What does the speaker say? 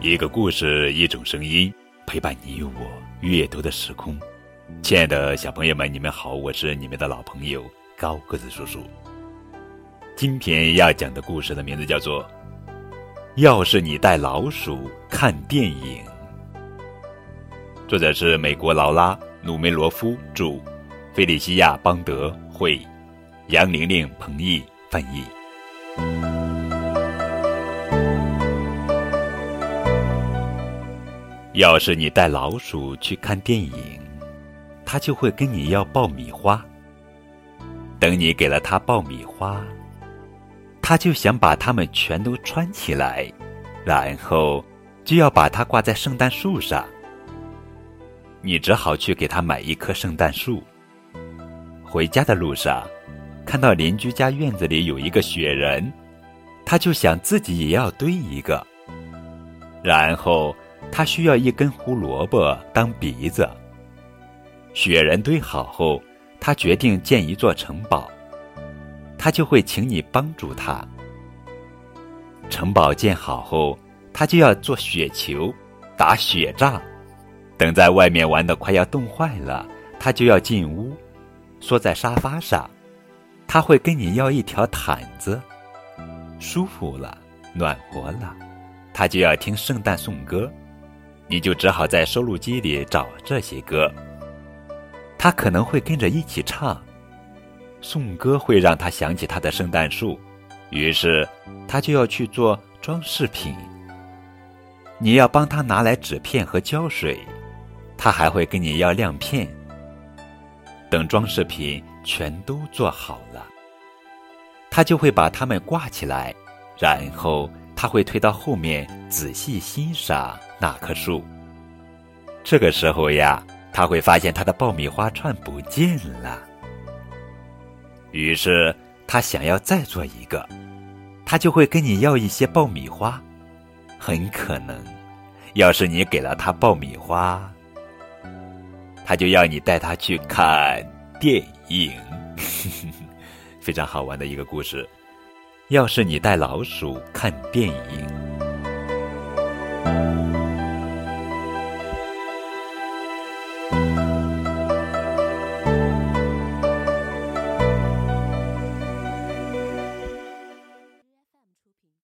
一个故事，一种声音，陪伴你我阅读的时空。亲爱的小朋友们，你们好，我是你们的老朋友高个子叔叔。今天要讲的故事的名字叫做《要是你带老鼠看电影》，作者是美国劳拉·努梅罗夫著，菲利西亚·邦德绘，杨玲玲、彭毅翻译。要是你带老鼠去看电影，它就会跟你要爆米花。等你给了它爆米花，它就想把它们全都穿起来，然后就要把它挂在圣诞树上。你只好去给它买一棵圣诞树。回家的路上，看到邻居家院子里有一个雪人，他就想自己也要堆一个，然后。他需要一根胡萝卜当鼻子。雪人堆好后，他决定建一座城堡。他就会请你帮助他。城堡建好后，他就要做雪球，打雪仗。等在外面玩的快要冻坏了，他就要进屋，缩在沙发上。他会跟你要一条毯子。舒服了，暖和了，他就要听圣诞颂歌。你就只好在收录机里找这些歌，他可能会跟着一起唱。颂歌会让他想起他的圣诞树，于是他就要去做装饰品。你要帮他拿来纸片和胶水，他还会跟你要亮片。等装饰品全都做好了，他就会把它们挂起来，然后他会推到后面仔细欣赏。那棵树。这个时候呀，他会发现他的爆米花串不见了。于是他想要再做一个，他就会跟你要一些爆米花。很可能，要是你给了他爆米花，他就要你带他去看电影。非常好玩的一个故事。要是你带老鼠看电影。